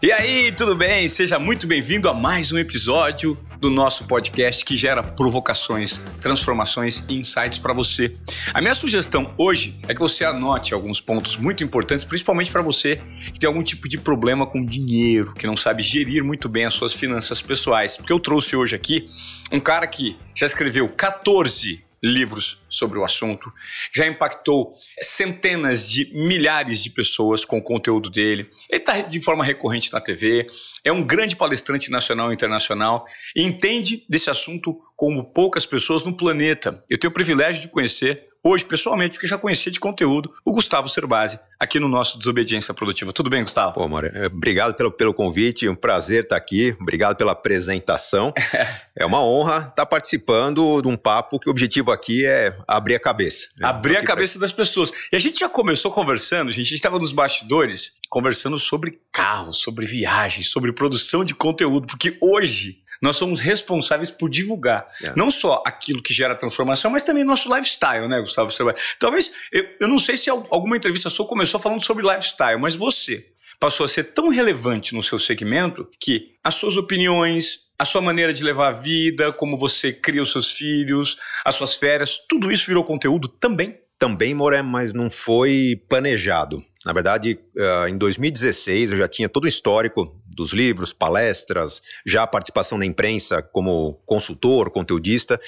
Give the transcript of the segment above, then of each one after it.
E aí, tudo bem? Seja muito bem-vindo a mais um episódio do nosso podcast que gera provocações, transformações e insights para você. A minha sugestão hoje é que você anote alguns pontos muito importantes, principalmente para você que tem algum tipo de problema com dinheiro, que não sabe gerir muito bem as suas finanças pessoais. Porque eu trouxe hoje aqui um cara que já escreveu 14 livros sobre o assunto, já impactou centenas de milhares de pessoas com o conteúdo dele. Ele está de forma recorrente na TV, é um grande palestrante nacional e internacional e entende desse assunto como poucas pessoas no planeta. Eu tenho o privilégio de conhecer hoje, pessoalmente, porque já conhecia de conteúdo, o Gustavo Cerbasi, aqui no nosso Desobediência Produtiva. Tudo bem, Gustavo? Pô, Mário, é, obrigado pelo, pelo convite, um prazer estar aqui, obrigado pela apresentação. é uma honra estar participando de um papo que o objetivo aqui é abrir a cabeça. Né? Abrir a cabeça das pessoas. E a gente já começou conversando, a gente estava nos bastidores, conversando sobre carros, sobre viagens, sobre produção de conteúdo, porque hoje nós somos responsáveis por divulgar é. não só aquilo que gera transformação, mas também nosso lifestyle, né, Gustavo? Talvez, eu, eu não sei se alguma entrevista sua começou falando sobre lifestyle, mas você passou a ser tão relevante no seu segmento que as suas opiniões, a sua maneira de levar a vida, como você cria os seus filhos, as suas férias, tudo isso virou conteúdo também? Também, Moré, mas não foi planejado. Na verdade, uh, em 2016 eu já tinha todo o histórico dos livros, palestras, já participação na imprensa como consultor, conteudista.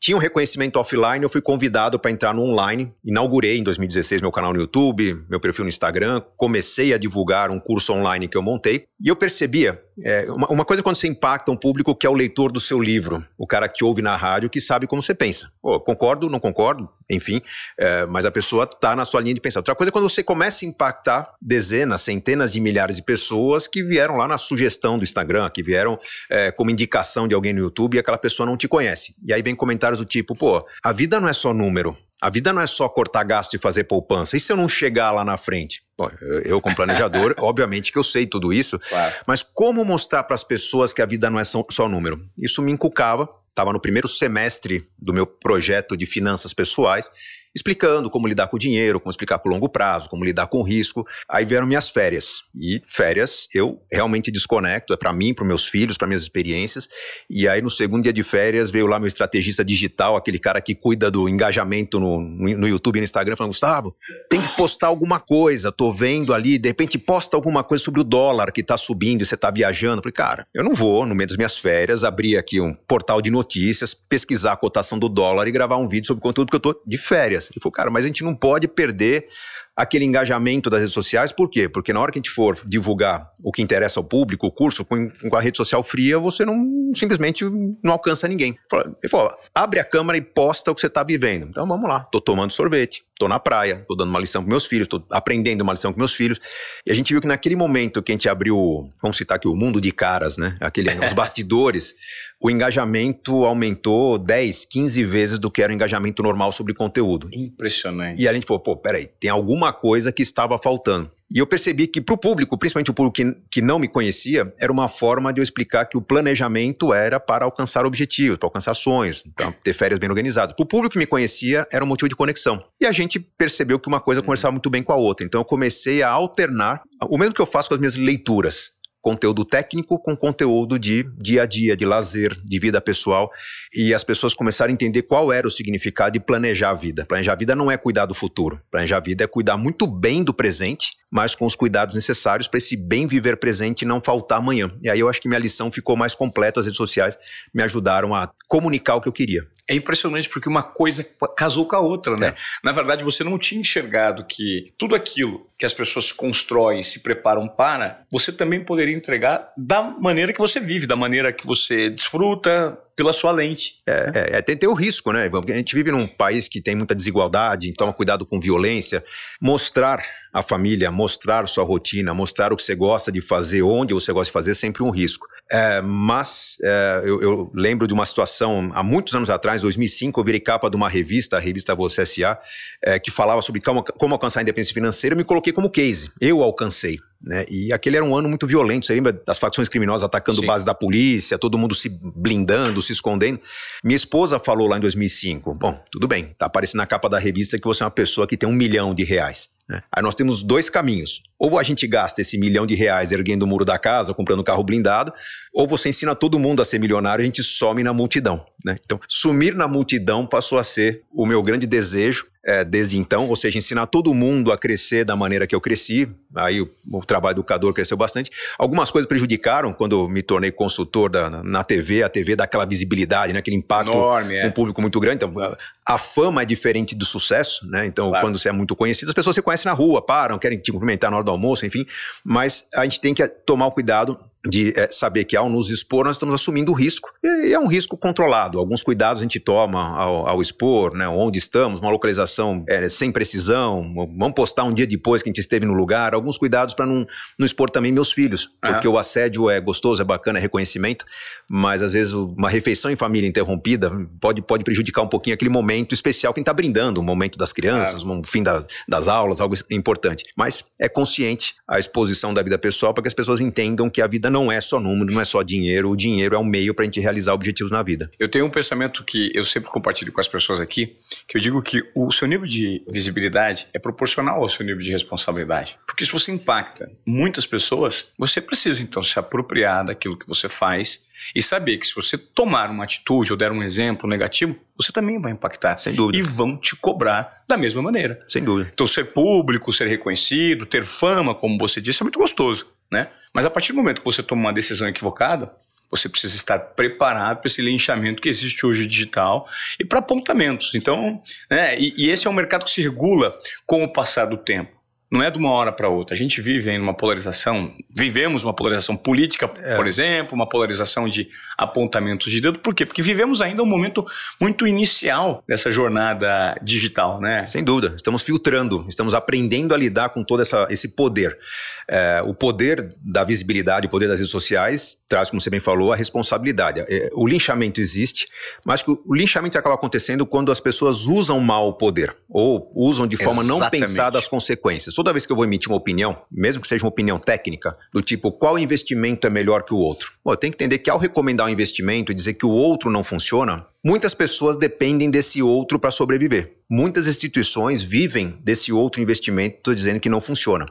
Tinha um reconhecimento offline, eu fui convidado para entrar no online. Inaugurei em 2016 meu canal no YouTube, meu perfil no Instagram, comecei a divulgar um curso online que eu montei. E eu percebia é, uma, uma, coisa é quando você impacta um público que é o leitor do seu livro, o cara que ouve na rádio que sabe como você pensa. Pô, concordo, não concordo, enfim, é, mas a pessoa está na sua linha de pensar. Outra coisa é quando você começa a impactar dezenas, centenas de milhares de pessoas que vieram lá na sugestão do Instagram, que vieram é, como indicação de alguém no YouTube e aquela pessoa não te conhece. E aí vem comentários do tipo, pô, a vida não é só número. A vida não é só cortar gasto e fazer poupança. E se eu não chegar lá na frente? Bom, eu, como planejador, obviamente que eu sei tudo isso, claro. mas como mostrar para as pessoas que a vida não é só, só número? Isso me encucava. Estava no primeiro semestre do meu projeto de finanças pessoais explicando como lidar com o dinheiro, como explicar com o longo prazo, como lidar com o risco. Aí vieram minhas férias. E férias eu realmente desconecto, é para mim, para meus filhos, para minhas experiências. E aí no segundo dia de férias veio lá meu estrategista digital, aquele cara que cuida do engajamento no, no YouTube e no Instagram, falando: Gustavo, tem que postar alguma coisa. Tô vendo ali, de repente posta alguma coisa sobre o dólar que tá subindo e você tá viajando. Eu falei, cara, eu não vou, no meio das minhas férias, abrir aqui um portal de notícias, pesquisar a cotação do dólar e gravar um vídeo sobre o conteúdo que eu tô de férias. Ele falou, cara, mas a gente não pode perder aquele engajamento das redes sociais, por quê? Porque na hora que a gente for divulgar o que interessa ao público, o curso, com, a rede social fria, você não simplesmente não alcança ninguém. Ele falou, abre a câmera e posta o que você está vivendo. Então vamos lá, tô tomando sorvete, tô na praia, tô dando uma lição com meus filhos, tô aprendendo uma lição com meus filhos. E a gente viu que naquele momento que a gente abriu, vamos citar aqui o mundo de caras, né? Aquele, os bastidores, o engajamento aumentou 10, 15 vezes do que era o engajamento normal sobre conteúdo. Impressionante. E a gente falou, pô, peraí, tem alguma coisa que estava faltando. E eu percebi que para o público, principalmente o público que, que não me conhecia, era uma forma de eu explicar que o planejamento era para alcançar objetivos, para alcançar sonhos, para ter férias bem organizadas. Para o público que me conhecia, era um motivo de conexão. E a gente percebeu que uma coisa conversava muito bem com a outra. Então eu comecei a alternar o mesmo que eu faço com as minhas leituras conteúdo técnico com conteúdo de dia a dia, de lazer, de vida pessoal. E as pessoas começaram a entender qual era o significado de planejar a vida. Planejar a vida não é cuidar do futuro. Planejar a vida é cuidar muito bem do presente, mas com os cuidados necessários para esse bem viver presente e não faltar amanhã. E aí eu acho que minha lição ficou mais completa. As redes sociais me ajudaram a comunicar o que eu queria. É impressionante porque uma coisa casou com a outra, né? É. Na verdade, você não tinha enxergado que tudo aquilo que as pessoas constroem se preparam para, você também poderia entregar da maneira que você vive, da maneira que você desfruta, pela sua lente. É, é, é tem, tem o risco, né? A gente vive num país que tem muita desigualdade, toma cuidado com violência. Mostrar a família, mostrar sua rotina, mostrar o que você gosta de fazer, onde você gosta de fazer, é sempre um risco. É, mas é, eu, eu, lembro de uma situação, há muitos anos atrás, 2005, eu virei capa de uma revista, a revista Você S.A., é, que falava sobre como, como alcançar a independência financeira, eu me coloquei como case. Eu alcancei. Né? E aquele era um ano muito violento. Você lembra das facções criminosas atacando Sim. base da polícia, todo mundo se blindando, se escondendo. Minha esposa falou lá em 2005: Bom, tudo bem, tá aparecendo na capa da revista que você é uma pessoa que tem um milhão de reais. Né? Aí nós temos dois caminhos. Ou a gente gasta esse milhão de reais erguendo o muro da casa, comprando um carro blindado, ou você ensina todo mundo a ser milionário a gente some na multidão. Né? Então, sumir na multidão passou a ser o meu grande desejo é, desde então, ou seja, ensinar todo mundo a crescer da maneira que eu cresci. Aí o, o trabalho educador cresceu bastante. Algumas coisas prejudicaram quando me tornei consultor da, na TV, a TV dá aquela visibilidade, né, aquele impacto Enorme, é. um público muito grande. Então, a, fama é diferente do sucesso, né? Então, claro. quando você é muito conhecido, as pessoas se conhecem na rua, param, querem te cumprimentar na hora do almoço, enfim. Mas a gente tem que tomar o cuidado de é, saber que ao nos expor nós estamos assumindo o risco. E é um risco controlado. Alguns cuidados a gente toma ao, ao expor, né, onde estamos, uma localização é, sem precisão, vamos postar um dia depois que a gente esteve no lugar, alguns cuidados para não, não expor também meus filhos, porque o assédio é gostoso, é bacana, é reconhecimento, mas às vezes uma refeição em família interrompida pode, pode prejudicar um pouquinho aquele momento especial que a gente está brindando, o momento das crianças, o fim da, das aulas, algo importante. Mas é consciente a exposição da vida pessoal para que as pessoas entendam que a vida não é só número, não é só dinheiro. O dinheiro é um meio para a gente realizar objetivos na vida. Eu tenho um pensamento que eu sempre compartilho com as pessoas aqui, que eu digo que o seu nível de visibilidade é proporcional ao seu nível de responsabilidade. Porque se você impacta muitas pessoas, você precisa então se apropriar daquilo que você faz e saber que se você tomar uma atitude ou der um exemplo negativo, você também vai impactar. Sem dúvida. E vão te cobrar da mesma maneira. Sem dúvida. Então, ser público, ser reconhecido, ter fama, como você disse, é muito gostoso né? Mas a partir do momento que você toma uma decisão equivocada, você precisa estar preparado para esse linchamento que existe hoje digital e para apontamentos. Então, né, e, e esse é um mercado que se regula com o passar do tempo não é de uma hora para outra. A gente vive em uma polarização, vivemos uma polarização política, é. por exemplo, uma polarização de apontamentos de dedo. Por quê? Porque vivemos ainda um momento muito inicial dessa jornada digital, né? Sem dúvida. Estamos filtrando, estamos aprendendo a lidar com todo essa, esse poder. É, o poder da visibilidade, o poder das redes sociais, traz, como você bem falou, a responsabilidade. É, o linchamento existe, mas o linchamento acaba acontecendo quando as pessoas usam mal o poder, ou usam de forma Exatamente. não pensada as consequências toda vez que eu vou emitir uma opinião, mesmo que seja uma opinião técnica, do tipo qual investimento é melhor que o outro, Bom, eu tenho que entender que ao recomendar um investimento e dizer que o outro não funciona, muitas pessoas dependem desse outro para sobreviver. Muitas instituições vivem desse outro investimento, estou dizendo que não funciona.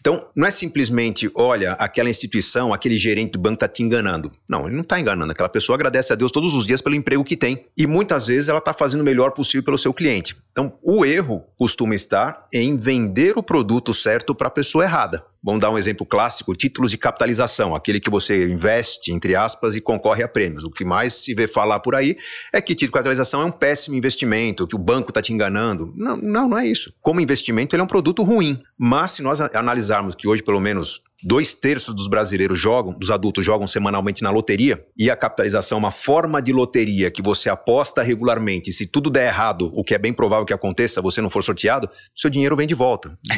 Então, não é simplesmente, olha, aquela instituição, aquele gerente do banco está te enganando. Não, ele não está enganando. Aquela pessoa agradece a Deus todos os dias pelo emprego que tem. E muitas vezes ela está fazendo o melhor possível pelo seu cliente. Então, o erro costuma estar em vender o produto certo para a pessoa errada. Vamos dar um exemplo clássico: títulos de capitalização, aquele que você investe, entre aspas, e concorre a prêmios. O que mais se vê falar por aí é que título de capitalização é um péssimo investimento, que o banco está te enganando. Não, não, não é isso. Como investimento, ele é um produto ruim. Mas se nós analisarmos que hoje, pelo menos dois terços dos brasileiros jogam, dos adultos jogam semanalmente na loteria, e a capitalização é uma forma de loteria que você aposta regularmente, e se tudo der errado, o que é bem provável que aconteça, você não for sorteado, seu dinheiro vem de volta.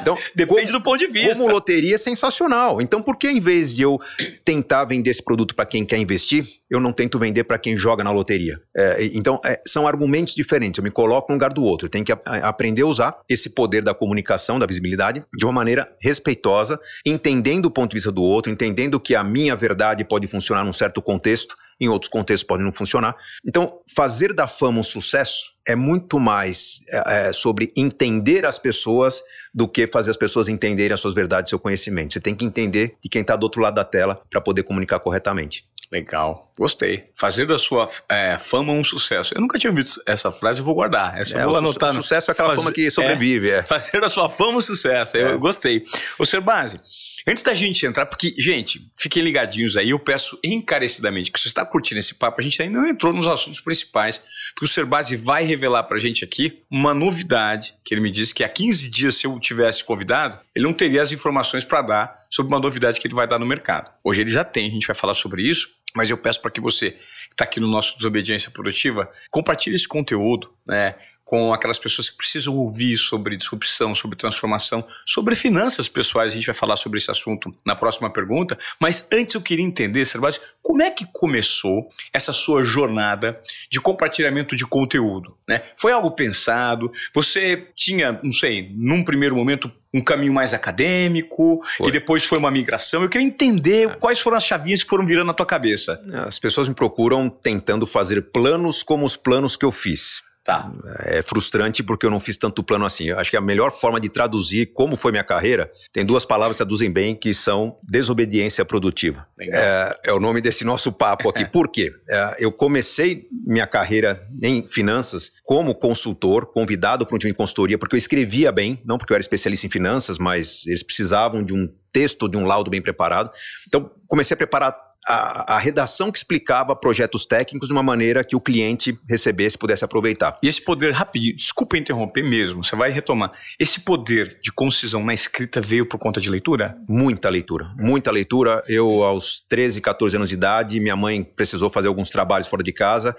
Então, depende como, do ponto de vista. Como loteria é sensacional. Então, por que em vez de eu tentar vender esse produto para quem quer investir, eu não tento vender para quem joga na loteria. É, então, é, são argumentos diferentes. Eu me coloco no lugar do outro. Eu tenho que a, a aprender a usar esse poder da comunicação, da visibilidade, de uma maneira respeitosa, entendendo o ponto de vista do outro, entendendo que a minha verdade pode funcionar num certo contexto, em outros contextos pode não funcionar. Então, fazer da fama um sucesso é muito mais é, é sobre entender as pessoas do que fazer as pessoas entenderem as suas verdades seu conhecimento. Você tem que entender de quem está do outro lado da tela para poder comunicar corretamente. Legal, gostei. Fazer da sua é, fama um sucesso. Eu nunca tinha ouvido essa frase, eu vou guardar. Essa é, eu vou anotar. Su sucesso é aquela fama que sobrevive. É, é. Fazer da sua fama um sucesso. Eu é. gostei. Ô, Serbase, Antes da gente entrar, porque, gente, fiquem ligadinhos aí, eu peço encarecidamente que você está curtindo esse papo, a gente ainda não entrou nos assuntos principais, porque o Serbase vai revelar pra gente aqui uma novidade, que ele me disse que há 15 dias, se eu tivesse convidado, ele não teria as informações para dar sobre uma novidade que ele vai dar no mercado. Hoje ele já tem, a gente vai falar sobre isso, mas eu peço para que você que está aqui no nosso Desobediência Produtiva, compartilhe esse conteúdo, né? Com aquelas pessoas que precisam ouvir sobre disrupção, sobre transformação, sobre finanças pessoais. A gente vai falar sobre esse assunto na próxima pergunta. Mas antes eu queria entender, Servati, como é que começou essa sua jornada de compartilhamento de conteúdo? Né? Foi algo pensado? Você tinha, não sei, num primeiro momento um caminho mais acadêmico foi. e depois foi uma migração. Eu queria entender é. quais foram as chavinhas que foram virando na tua cabeça. As pessoas me procuram tentando fazer planos como os planos que eu fiz. Tá. É frustrante porque eu não fiz tanto plano assim. Eu acho que a melhor forma de traduzir como foi minha carreira tem duas palavras que traduzem bem que são desobediência produtiva. É, é, o nome desse nosso papo aqui. Por quê? É, eu comecei minha carreira em finanças como consultor, convidado para um time de consultoria, porque eu escrevia bem, não porque eu era especialista em finanças, mas eles precisavam de um texto, de um laudo bem preparado. Então, comecei a preparar a, a, redação que explicava projetos técnicos de uma maneira que o cliente recebesse pudesse aproveitar. E esse poder, rapidinho, desculpa interromper mesmo, você vai retomar. Esse poder de concisão na escrita veio por conta de leitura? Muita leitura, muita leitura. Eu, aos 13, 14 anos de idade, minha mãe precisou fazer alguns trabalhos fora de casa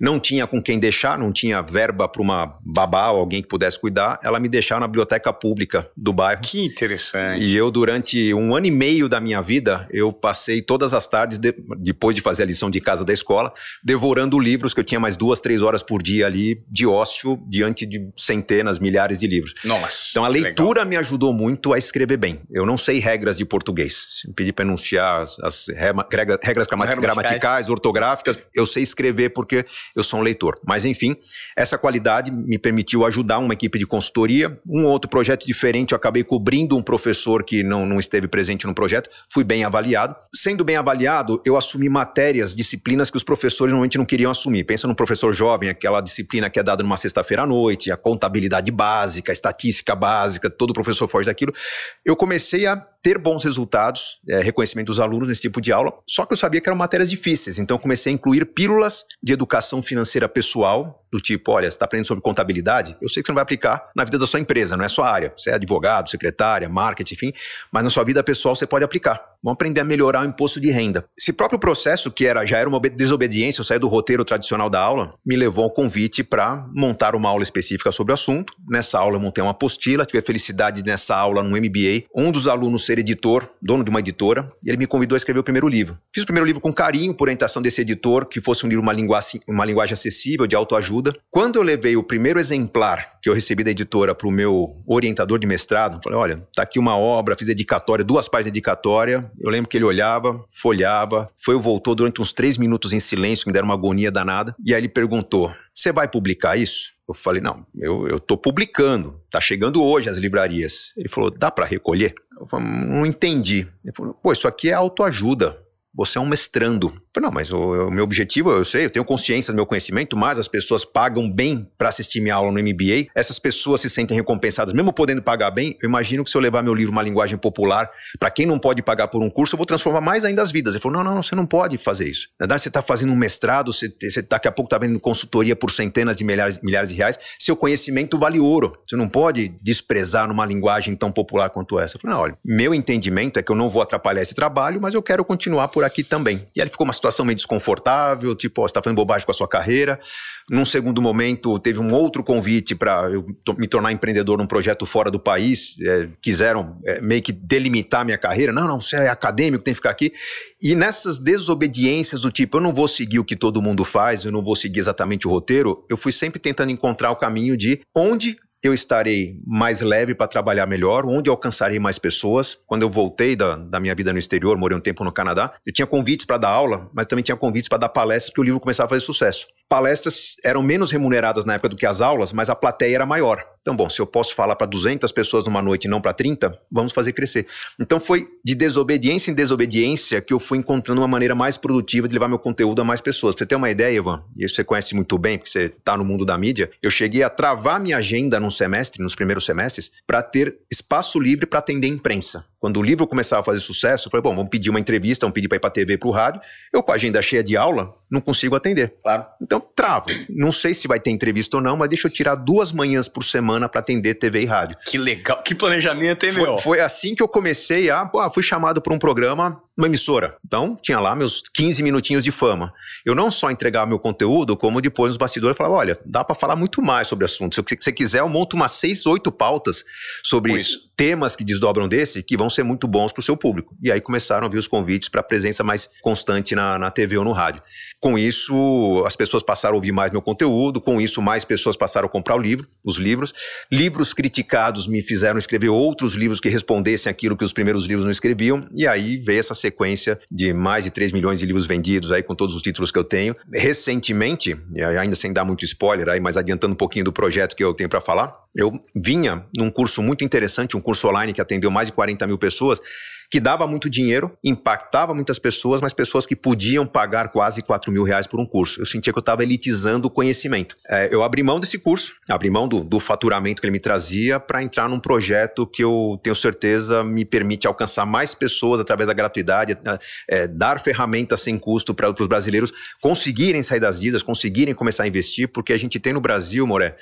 não tinha com quem deixar, não tinha verba para uma babá ou alguém que pudesse cuidar, ela me deixava na biblioteca pública do bairro. Que interessante. E eu, durante um ano e meio da minha vida, eu passei todas as tardes, de, depois de fazer a lição de casa da escola, devorando livros, que eu tinha mais duas, três horas por dia ali de ócio, diante de centenas, milhares de livros. Nossa. Então a leitura legal. me ajudou muito a escrever bem. Eu não sei regras de português. Se me pedir para enunciar as, as regras, regras gramaticais, ortográficas, eu sei escrever porque eu sou um leitor. Mas enfim, essa qualidade me permitiu ajudar uma equipe de consultoria. Um outro projeto diferente, eu acabei cobrindo um professor que não, não esteve presente no projeto, fui bem avaliado. Sendo bem avaliado, eu assumi matérias, disciplinas que os professores normalmente não queriam assumir. Pensa no professor jovem, aquela disciplina que é dada numa sexta-feira à noite, a contabilidade básica, a estatística básica, todo professor foge daquilo. Eu comecei a ter bons resultados, é, reconhecimento dos alunos nesse tipo de aula, só que eu sabia que eram matérias difíceis, então comecei a incluir pílulas de educação financeira pessoal, do tipo, olha, você está aprendendo sobre contabilidade, eu sei que você não vai aplicar na vida da sua empresa, não é sua área, você é advogado, secretária, marketing, enfim, mas na sua vida pessoal você pode aplicar. Vamos aprender a melhorar o imposto de renda. Esse próprio processo, que era já era uma desobediência, eu saí do roteiro tradicional da aula, me levou ao convite para montar uma aula específica sobre o assunto. Nessa aula eu montei uma apostila, tive a felicidade nessa aula no MBA, um dos alunos ser editor, dono de uma editora, e ele me convidou a escrever o primeiro livro. Fiz o primeiro livro com carinho, por orientação desse editor, que fosse um livro, uma linguagem, uma linguagem acessível, de autoajuda. Quando eu levei o primeiro exemplar que eu recebi da editora para o meu orientador de mestrado, falei, olha, tá aqui uma obra, fiz dedicatória, duas páginas de dedicatória, eu lembro que ele olhava, folhava, foi e voltou durante uns três minutos em silêncio, me deram uma agonia danada. E aí ele perguntou: Você vai publicar isso? Eu falei: Não, eu, eu tô publicando, tá chegando hoje às livrarias. Ele falou: Dá para recolher? Eu falei, não entendi. Ele falou: Pô, isso aqui é autoajuda. Você é um mestrando. Não, mas o, o, meu objetivo, eu sei, eu tenho consciência do meu conhecimento, mas as pessoas pagam bem para assistir minha aula no MBA. Essas pessoas se sentem recompensadas, mesmo podendo pagar bem. Eu imagino que se eu levar meu livro uma linguagem popular, para quem não pode pagar por um curso, eu vou transformar mais ainda as vidas. Ele falou: não, não, você não pode fazer isso. Na verdade, você está fazendo um mestrado, você, você daqui a pouco está vendo consultoria por centenas de milhares, milhares de reais. Seu conhecimento vale ouro. Você não pode desprezar numa linguagem tão popular quanto essa. Eu falei: não, olha, meu entendimento é que eu não vou atrapalhar esse trabalho, mas eu quero continuar por aqui também. E aí ficou uma situação meio desconfortável, tipo, ó, você está fazendo bobagem com a sua carreira. Num segundo momento, teve um outro convite para eu me tornar empreendedor num projeto fora do país. É, quiseram é, meio que delimitar minha carreira. Não, não, você é acadêmico, tem que ficar aqui. E nessas desobediências do tipo, eu não vou seguir o que todo mundo faz, eu não vou seguir exatamente o roteiro, eu fui sempre tentando encontrar o caminho de onde eu estarei mais leve para trabalhar melhor, onde alcançarei mais pessoas. Quando eu voltei da, da minha vida no exterior, morei um tempo no Canadá, eu tinha convites para dar aula, mas também tinha convites para dar palestras, porque o livro começava a fazer sucesso. Palestras eram menos remuneradas na época do que as aulas, mas a plateia era maior. Então, bom, se eu posso falar para 200 pessoas numa noite e não para 30, vamos fazer crescer. Então, foi de desobediência em desobediência que eu fui encontrando uma maneira mais produtiva de levar meu conteúdo a mais pessoas. Pra você ter uma ideia, Ivan, e isso você conhece muito bem, porque você está no mundo da mídia, eu cheguei a travar minha agenda num semestre, nos primeiros semestres, para ter espaço livre para atender imprensa. Quando o livro começava a fazer sucesso, eu falei, bom, vamos pedir uma entrevista, vamos pedir para ir para a TV, para o rádio. Eu, com a agenda cheia de aula, não consigo atender. Claro. Então, travo. Não sei se vai ter entrevista ou não, mas deixa eu tirar duas manhãs por semana para atender TV e rádio. Que legal. Que planejamento, hein, foi, meu? Foi assim que eu comecei a... Pô, fui chamado para um programa uma emissora. Então, tinha lá meus 15 minutinhos de fama. Eu não só entregava meu conteúdo, como depois nos bastidores eu falava: olha, dá para falar muito mais sobre assuntos. Se você quiser, eu monto umas seis, oito pautas sobre temas que desdobram desse que vão ser muito bons para o seu público. E aí começaram a vir os convites para presença mais constante na, na TV ou no rádio. Com isso, as pessoas passaram a ouvir mais meu conteúdo, com isso, mais pessoas passaram a comprar o livro, os livros. Livros criticados me fizeram escrever outros livros que respondessem aquilo que os primeiros livros não escreviam, e aí veio essa sequência de mais de 3 milhões de livros vendidos aí com todos os títulos que eu tenho. Recentemente, ainda sem dar muito spoiler aí, mas adiantando um pouquinho do projeto que eu tenho para falar, eu vinha num curso muito interessante, um curso online que atendeu mais de 40 mil pessoas, que dava muito dinheiro, impactava muitas pessoas, mas pessoas que podiam pagar quase 4 mil reais por um curso. Eu sentia que eu estava elitizando o conhecimento. É, eu abri mão desse curso, abri mão do, do faturamento que ele me trazia para entrar num projeto que eu tenho certeza me permite alcançar mais pessoas através da gratuidade, é, é dar ferramentas sem custo para os brasileiros conseguirem sair das dívidas, conseguirem começar a investir, porque a gente tem no Brasil, Moré,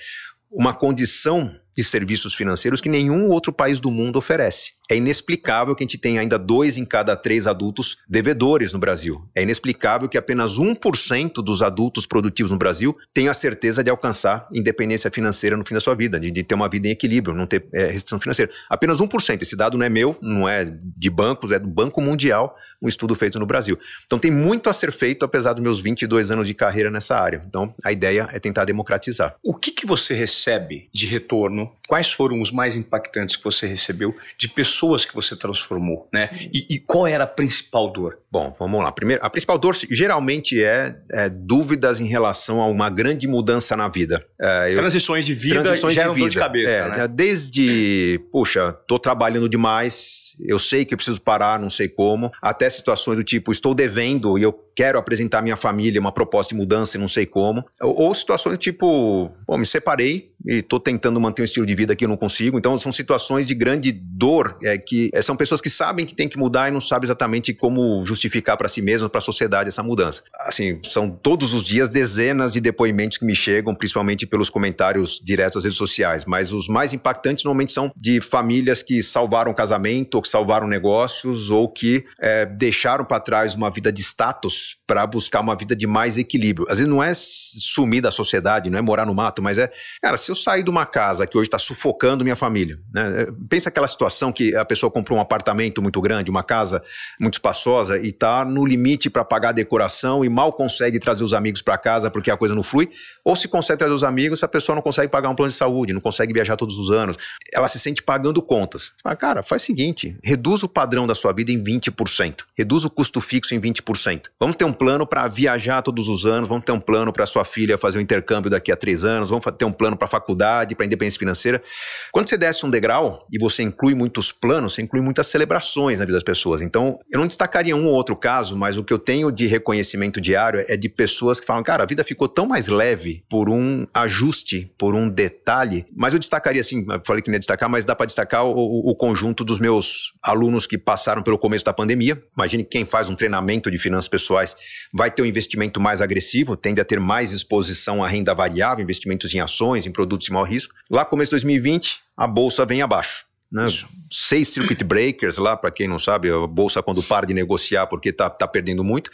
uma condição de serviços financeiros que nenhum outro país do mundo oferece. É inexplicável que a gente tenha ainda dois em cada três adultos devedores no Brasil. É inexplicável que apenas 1% dos adultos produtivos no Brasil tenham a certeza de alcançar independência financeira no fim da sua vida, de, de ter uma vida em equilíbrio, não ter é, restrição financeira. Apenas 1%. Esse dado não é meu, não é de bancos, é do Banco Mundial, um estudo feito no Brasil. Então tem muito a ser feito, apesar dos meus 22 anos de carreira nessa área. Então a ideia é tentar democratizar. O que, que você recebe de retorno quais foram os mais impactantes que você recebeu de pessoas que você transformou, né? E, e qual era a principal dor? Bom, vamos lá. Primeiro, a principal dor geralmente é, é dúvidas em relação a uma grande mudança na vida. É, eu, transições de vida transições geram de vida. dor de cabeça, é, né? Desde, puxa, tô trabalhando demais, eu sei que eu preciso parar, não sei como, até situações do tipo, estou devendo e eu quero apresentar à minha família uma proposta de mudança e não sei como. Ou, situações do tipo, pô, me separei e estou tentando manter um estilo de vida que eu não consigo. Então, são situações de grande dor, é, que é, são pessoas que sabem que tem que mudar e não sabem exatamente como justificar para si mesmas, para a sociedade, essa mudança. Assim, são todos os dias dezenas de depoimentos que me chegam, principalmente pelos comentários diretos das redes sociais. Mas os mais impactantes normalmente são de famílias que salvaram casamento, ou que salvaram negócios, ou que é, deixaram para trás uma vida de status para buscar uma vida de mais equilíbrio. Às vezes não é sumir da sociedade, não é morar no mato, mas é, cara, se eu sair de uma casa que hoje está sufocando minha família, né? Pensa aquela situação que a pessoa comprou um apartamento muito grande, uma casa muito espaçosa e está no limite para pagar a decoração e mal consegue trazer os amigos para casa porque a coisa não flui, ou se consegue trazer os amigos, a pessoa não consegue pagar um plano de saúde, não consegue viajar todos os anos, ela se sente pagando contas. Fala, cara, faz o seguinte, reduz o padrão da sua vida em 20%, reduz o custo fixo em 20%. Vamos ter um plano para viajar todos os anos, vamos ter um plano para sua filha fazer um intercâmbio daqui a três anos, vamos ter um plano para faculdade, para independência financeira. Quando você desce um degrau e você inclui muitos planos, você inclui muitas celebrações na vida das pessoas. Então, eu não destacaria um ou outro caso, mas o que eu tenho de reconhecimento diário é de pessoas que falam, cara, a vida ficou tão mais leve por um ajuste, por um detalhe. Mas eu destacaria assim, falei que não ia destacar, mas dá para destacar o, o conjunto dos meus alunos que passaram pelo começo da pandemia. Imagine quem faz um treinamento de finanças pessoais vai ter um investimento mais agressivo, tende a ter mais exposição à renda variável, investimentos em ações, em produtos de maior risco. Lá, começo de 2020, a bolsa vem abaixo. Né? Seis circuit breakers lá, para quem não sabe, a bolsa quando para de negociar porque está tá perdendo muito.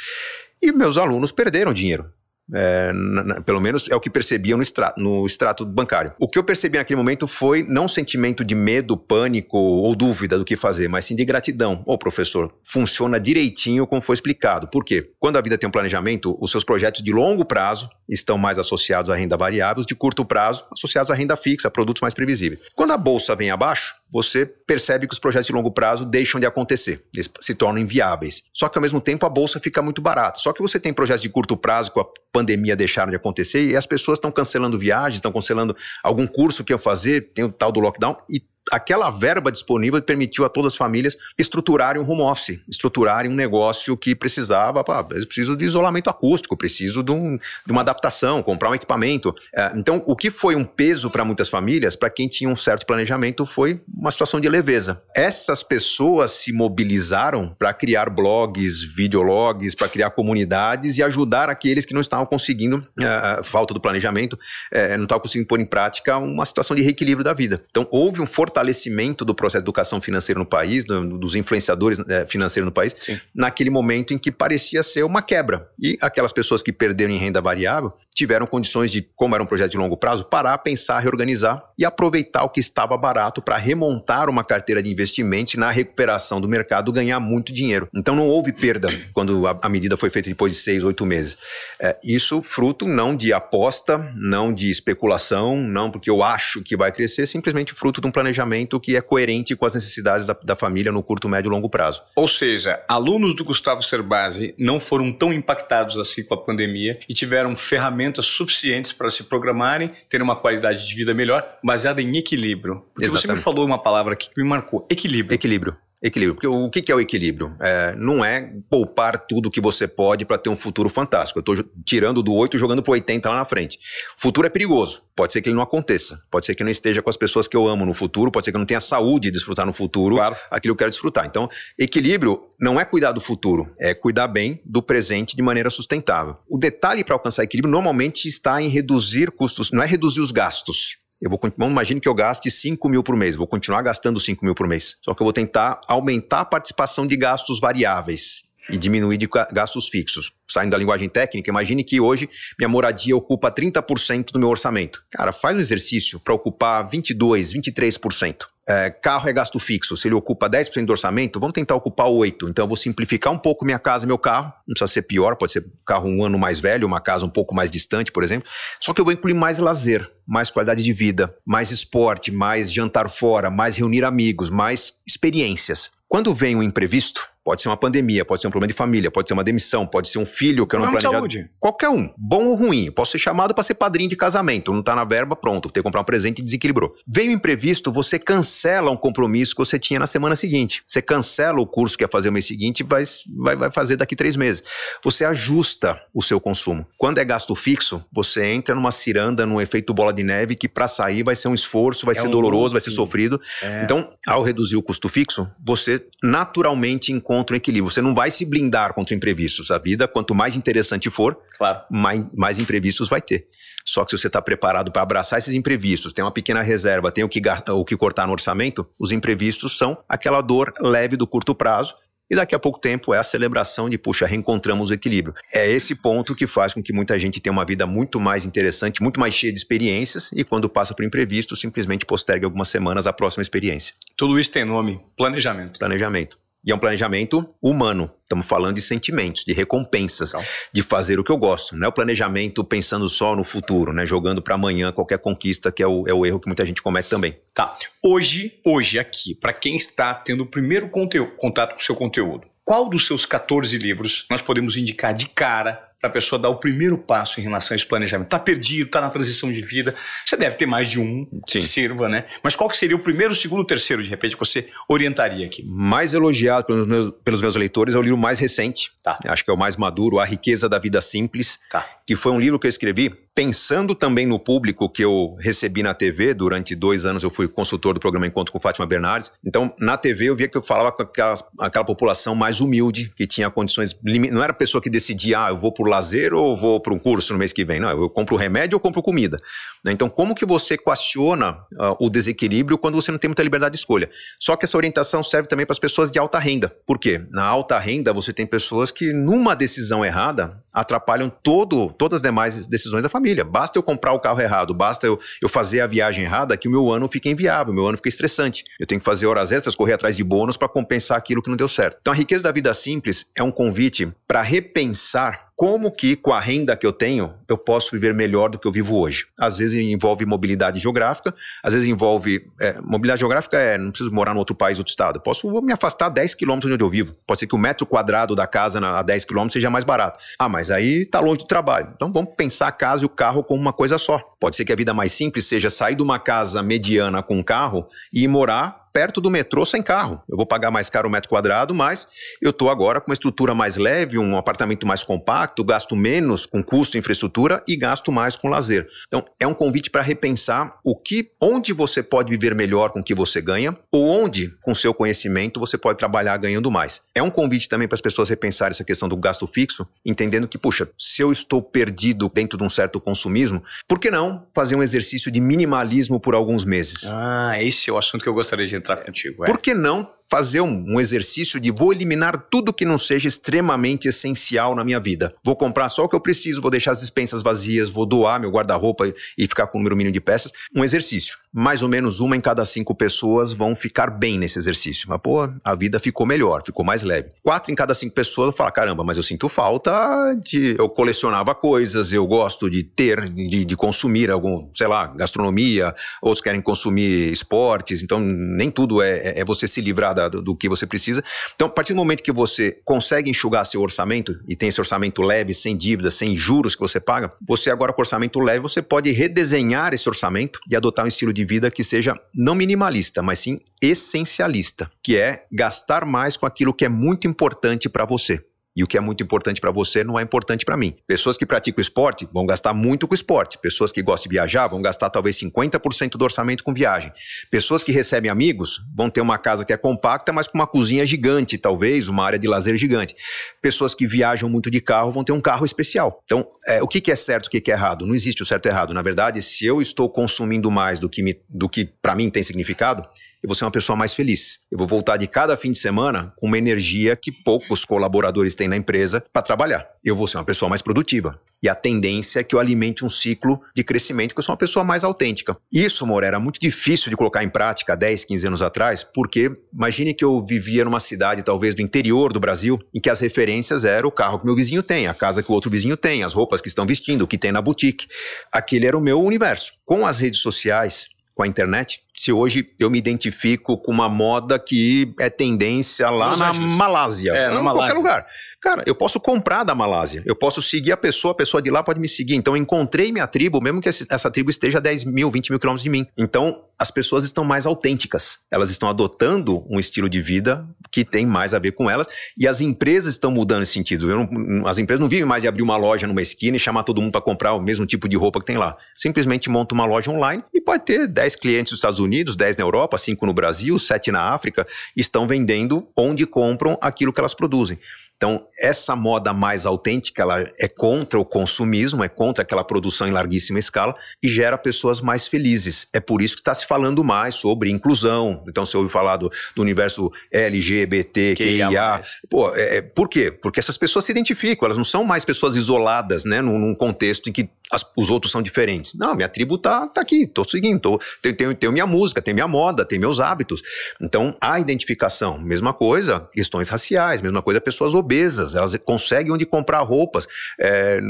E meus alunos perderam dinheiro. É, na, pelo menos é o que percebiam no no extrato bancário. O que eu percebi naquele momento foi não um sentimento de medo, pânico ou dúvida do que fazer, mas sim de gratidão. Ô, professor, funciona direitinho como foi explicado. Por quê? Quando a vida tem um planejamento, os seus projetos de longo prazo estão mais associados à renda variável, os de curto prazo associados à renda fixa, produtos mais previsíveis. Quando a bolsa vem abaixo, você percebe que os projetos de longo prazo deixam de acontecer, eles se tornam inviáveis. Só que ao mesmo tempo a bolsa fica muito barata. Só que você tem projetos de curto prazo com a pandemia deixaram de acontecer e as pessoas estão cancelando viagens, estão cancelando algum curso que eu fazer, tem o tal do lockdown e aquela verba disponível permitiu a todas as famílias estruturarem um home office, estruturarem um negócio que precisava, pá, preciso de isolamento acústico, preciso de, um, de uma adaptação, comprar um equipamento. É, então, o que foi um peso para muitas famílias, para quem tinha um certo planejamento, foi uma situação de leveza. Essas pessoas se mobilizaram para criar blogs, videologs, para criar comunidades e ajudar aqueles que não estavam conseguindo, uh, falta do planejamento, uh, não estavam conseguindo pôr em prática uma situação de reequilíbrio da vida. Então, houve um fortalecimento fortalecimento do processo de educação financeira no país, do, dos influenciadores é, financeiros no país, Sim. naquele momento em que parecia ser uma quebra. E aquelas pessoas que perderam em renda variável tiveram condições de, como era um projeto de longo prazo, parar, pensar, reorganizar e aproveitar o que estava barato para remontar uma carteira de investimentos e na recuperação do mercado ganhar muito dinheiro. Então não houve perda quando a, a medida foi feita depois de seis, oito meses. É, isso fruto não de aposta, não de especulação, não porque eu acho que vai crescer, simplesmente fruto de um planejamento que é coerente com as necessidades da, da família no curto, médio e longo prazo. Ou seja, alunos do Gustavo Cerbasi não foram tão impactados assim com a pandemia e tiveram ferramentas suficientes para se programarem, terem uma qualidade de vida melhor, baseada em equilíbrio. Porque Exatamente. você me falou uma palavra aqui que me marcou: equilíbrio. Equilíbrio. Equilíbrio. Porque o que é o equilíbrio? É, não é poupar tudo que você pode para ter um futuro fantástico. Eu estou tirando do 8 e jogando para 80 lá na frente. O futuro é perigoso. Pode ser que ele não aconteça. Pode ser que eu não esteja com as pessoas que eu amo no futuro. Pode ser que eu não tenha saúde de desfrutar no futuro claro. aquilo que eu quero desfrutar. Então, equilíbrio não é cuidar do futuro, é cuidar bem do presente de maneira sustentável. O detalhe para alcançar equilíbrio normalmente está em reduzir custos, não é reduzir os gastos. Eu vou, vamos imagine que eu gaste 5 mil por mês, vou continuar gastando 5 mil por mês. Só que eu vou tentar aumentar a participação de gastos variáveis e diminuir de gastos fixos. Saindo da linguagem técnica, imagine que hoje minha moradia ocupa 30% do meu orçamento. Cara, faz um exercício para ocupar 22, 23%. É, carro é gasto fixo, se ele ocupa 10% do orçamento, vamos tentar ocupar 8%. Então eu vou simplificar um pouco minha casa, meu carro. Não precisa ser pior, pode ser carro um ano mais velho, uma casa um pouco mais distante, por exemplo. Só que eu vou incluir mais lazer, mais qualidade de vida, mais esporte, mais jantar fora, mais reunir amigos, mais experiências. Quando vem um imprevisto, Pode ser uma pandemia, pode ser um problema de família, pode ser uma demissão, pode ser um filho que eu não planejado. Saúde. Qualquer um, bom ou ruim. Posso ser chamado para ser padrinho de casamento, não tá na verba, pronto, ter que comprar um presente e desequilibrou. Veio imprevisto, você cancela um compromisso que você tinha na semana seguinte. Você cancela o curso que ia fazer o mês seguinte e vai, vai, vai fazer daqui três meses. Você ajusta o seu consumo. Quando é gasto fixo, você entra numa ciranda, num efeito bola de neve, que para sair vai ser um esforço, vai é ser um doloroso, vai ser sofrido. É. Então, ao reduzir o custo fixo, você naturalmente encontra contra o equilíbrio. Você não vai se blindar contra imprevistos. A vida, quanto mais interessante for, claro. mais, mais imprevistos vai ter. Só que se você está preparado para abraçar esses imprevistos, tem uma pequena reserva, tem o que, o que cortar no orçamento, os imprevistos são aquela dor leve do curto prazo e daqui a pouco tempo é a celebração de, puxa, reencontramos o equilíbrio. É esse ponto que faz com que muita gente tenha uma vida muito mais interessante, muito mais cheia de experiências e quando passa por imprevisto, simplesmente postergue algumas semanas a próxima experiência. Tudo isso tem nome: planejamento. Planejamento. E é um planejamento humano. Estamos falando de sentimentos, de recompensas, então. de fazer o que eu gosto. Não é o planejamento pensando só no futuro, né? Jogando para amanhã qualquer conquista, que é o, é o erro que muita gente comete também. Tá. Hoje, hoje aqui, para quem está tendo o primeiro contato com o seu conteúdo, qual dos seus 14 livros nós podemos indicar de cara para a pessoa dar o primeiro passo em relação a esse planejamento. Está perdido, está na transição de vida. Você deve ter mais de um Sim. que sirva, né? Mas qual que seria o primeiro, o segundo, o terceiro, de repente, que você orientaria aqui? Mais elogiado pelos meus, pelos meus leitores é o livro mais recente. Tá. Acho que é o mais maduro, A Riqueza da Vida Simples. Tá. Que foi um livro que eu escrevi pensando também no público que eu recebi na TV, durante dois anos eu fui consultor do programa Encontro com Fátima Bernardes. Então, na TV eu via que eu falava com aquela, aquela população mais humilde, que tinha condições. Não era a pessoa que decidia, ah, eu vou por lazer ou vou para um curso no mês que vem. Não, eu compro remédio ou compro comida. Né? Então, como que você equaciona uh, o desequilíbrio quando você não tem muita liberdade de escolha? Só que essa orientação serve também para as pessoas de alta renda. Por quê? Na alta renda, você tem pessoas que, numa decisão errada, atrapalham todo, todas as demais decisões da família família. Basta eu comprar o carro errado, basta eu, eu fazer a viagem errada que o meu ano fica inviável, o meu ano fica estressante. Eu tenho que fazer horas extras, correr atrás de bônus para compensar aquilo que não deu certo. Então a riqueza da vida simples é um convite para repensar como que com a renda que eu tenho eu posso viver melhor do que eu vivo hoje. Às vezes envolve mobilidade geográfica, às vezes envolve é, mobilidade geográfica é não preciso morar em outro país, outro estado. Posso me afastar 10 quilômetros de onde eu vivo. Pode ser que o metro quadrado da casa a 10 quilômetros seja mais barato. Ah, mas aí está longe do trabalho. Então vamos pensar a casa e o carro como uma coisa só. Pode ser que a vida mais simples seja sair de uma casa mediana com um carro e morar perto do metrô sem carro. Eu vou pagar mais caro o metro quadrado, mas eu estou agora com uma estrutura mais leve, um apartamento mais compacto, gasto menos com custo e infraestrutura e gasto mais com lazer. Então, é um convite para repensar o que, onde você pode viver melhor com o que você ganha, ou onde, com seu conhecimento, você pode trabalhar ganhando mais. É um convite também para as pessoas repensarem essa questão do gasto fixo, entendendo que, puxa, se eu estou perdido dentro de um certo consumismo, por que não fazer um exercício de minimalismo por alguns meses? Ah, esse é o assunto que eu gostaria de entrar contigo. É. Por que não fazer um, um, exercício de vou eliminar tudo que não seja extremamente essencial na minha vida. Vou comprar só o que eu preciso, vou deixar as dispensas vazias, vou doar meu guarda-roupa e ficar com o número mínimo de peças. Um exercício. Mais ou menos uma em cada cinco pessoas vão ficar bem nesse exercício. Mas, pô, a vida ficou melhor, ficou mais leve. Quatro em cada cinco pessoas vão falar: caramba, mas eu sinto falta de. Eu colecionava coisas, eu gosto de ter, de, de consumir algum, sei lá, gastronomia, outros querem consumir esportes, então nem tudo é, é você se livrar da, do, do, que você precisa. Então, a partir do momento que você consegue enxugar seu orçamento e tem esse orçamento leve, sem dívidas, sem juros que você paga, você agora com orçamento leve, você pode redesenhar esse orçamento e adotar um estilo de vida que seja não minimalista, mas sim essencialista, que é gastar mais com aquilo que é muito importante para você. E o que é muito importante para você não é importante para mim. Pessoas que praticam esporte vão gastar muito com esporte. Pessoas que gostam de viajar vão gastar talvez 50% do orçamento com viagem. Pessoas que recebem amigos vão ter uma casa que é compacta, mas com uma cozinha gigante, talvez, uma área de lazer gigante. Pessoas que viajam muito de carro vão ter um carro especial. Então, é, o que, que é certo e o que, que é errado? Não existe o certo e errado. Na verdade, se eu estou consumindo mais do que, do que para mim tem significado, eu vou ser uma pessoa mais feliz. Eu vou voltar de cada fim de semana com uma energia que poucos colaboradores têm na empresa para trabalhar. Eu vou ser uma pessoa mais produtiva. E a tendência é que eu alimente um ciclo de crescimento, que eu sou uma pessoa mais autêntica. Isso, amor, era muito difícil de colocar em prática 10, 15 anos atrás, porque imagine que eu vivia numa cidade, talvez do interior do Brasil, em que as referências eram o carro que meu vizinho tem, a casa que o outro vizinho tem, as roupas que estão vestindo, o que tem na boutique. Aquele era o meu universo. Com as redes sociais, com a internet, se hoje eu me identifico com uma moda que é tendência lá na Malásia, é, na em Malásia. qualquer lugar. Cara, eu posso comprar da Malásia, eu posso seguir a pessoa, a pessoa de lá pode me seguir. Então, eu encontrei minha tribo, mesmo que essa tribo esteja a 10 mil, 20 mil quilômetros de mim. Então, as pessoas estão mais autênticas. Elas estão adotando um estilo de vida que tem mais a ver com elas. E as empresas estão mudando esse sentido. Não, as empresas não vivem mais de abrir uma loja numa esquina e chamar todo mundo para comprar o mesmo tipo de roupa que tem lá. Simplesmente monta uma loja online e pode ter 10 clientes dos Estados Unidos, 10 na Europa, 5 no Brasil, 7 na África, estão vendendo onde compram aquilo que elas produzem. Então, essa moda mais autêntica, ela é contra o consumismo, é contra aquela produção em larguíssima escala e gera pessoas mais felizes. É por isso que está se falando mais sobre inclusão. Então, você ouve falar do, do universo LGBT, QIA. Pô, é, é, por quê? Porque essas pessoas se identificam, elas não são mais pessoas isoladas, né, num, num contexto em que as, os outros são diferentes. Não, minha tribo tá, tá aqui, tô seguindo, tô, tenho, tenho, tenho minha música, tenho minha moda, tenho meus hábitos. Então, a identificação, mesma coisa, questões raciais, mesma coisa, pessoas obesas, elas conseguem onde comprar roupas. É,